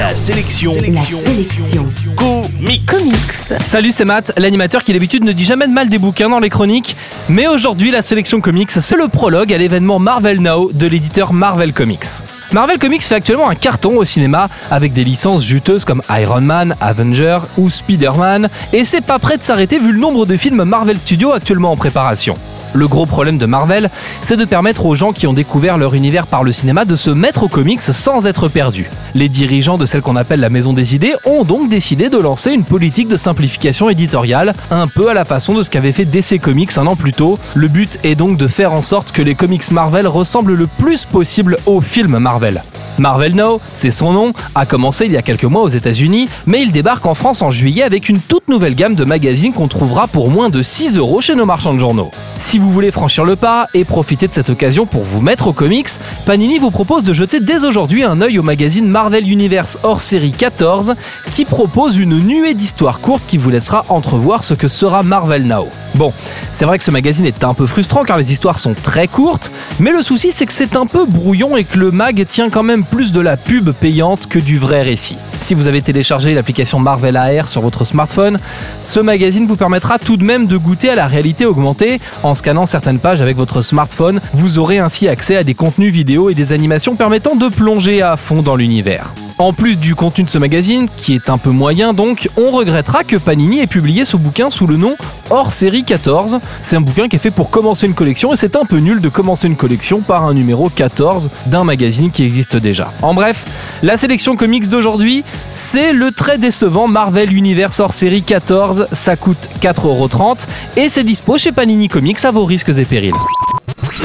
La sélection. La sélection. Comics. Comics. Salut, c'est Matt, l'animateur qui d'habitude ne dit jamais de mal des bouquins dans les chroniques. Mais aujourd'hui, la sélection comics, c'est le prologue à l'événement Marvel Now de l'éditeur Marvel Comics. Marvel Comics fait actuellement un carton au cinéma avec des licences juteuses comme Iron Man, Avenger ou Spider-Man, et c'est pas prêt de s'arrêter vu le nombre de films Marvel Studios actuellement en préparation. Le gros problème de Marvel, c'est de permettre aux gens qui ont découvert leur univers par le cinéma de se mettre aux comics sans être perdus. Les dirigeants de celle qu'on appelle la Maison des Idées ont donc décidé de lancer une politique de simplification éditoriale, un peu à la façon de ce qu'avait fait DC Comics un an plus tôt. Le but est donc de faire en sorte que les comics Marvel ressemblent le plus possible aux films Marvel. Marvel Now, c'est son nom, a commencé il y a quelques mois aux États-Unis, mais il débarque en France en juillet avec une toute nouvelle gamme de magazines qu'on trouvera pour moins de 6 euros chez nos marchands de journaux. Si vous voulez franchir le pas et profiter de cette occasion pour vous mettre aux comics, Panini vous propose de jeter dès aujourd'hui un œil au magazine Marvel Universe hors série 14 qui propose une nuée d'histoires courtes qui vous laissera entrevoir ce que sera Marvel Now. Bon, c'est vrai que ce magazine est un peu frustrant car les histoires sont très courtes, mais le souci c'est que c'est un peu brouillon et que le mag tient quand même plus de la pub payante que du vrai récit. Si vous avez téléchargé l'application Marvel AR sur votre smartphone, ce magazine vous permettra tout de même de goûter à la réalité augmentée. En scannant certaines pages avec votre smartphone, vous aurez ainsi accès à des contenus vidéo et des animations permettant de plonger à fond dans l'univers. En plus du contenu de ce magazine, qui est un peu moyen donc, on regrettera que Panini ait publié ce bouquin sous le nom Hors série 14. C'est un bouquin qui est fait pour commencer une collection et c'est un peu nul de commencer une collection par un numéro 14 d'un magazine qui existe déjà. En bref, la sélection comics d'aujourd'hui, c'est le très décevant Marvel Universe hors série 14. Ça coûte 4,30€ et c'est dispo chez Panini Comics à vos risques et périls.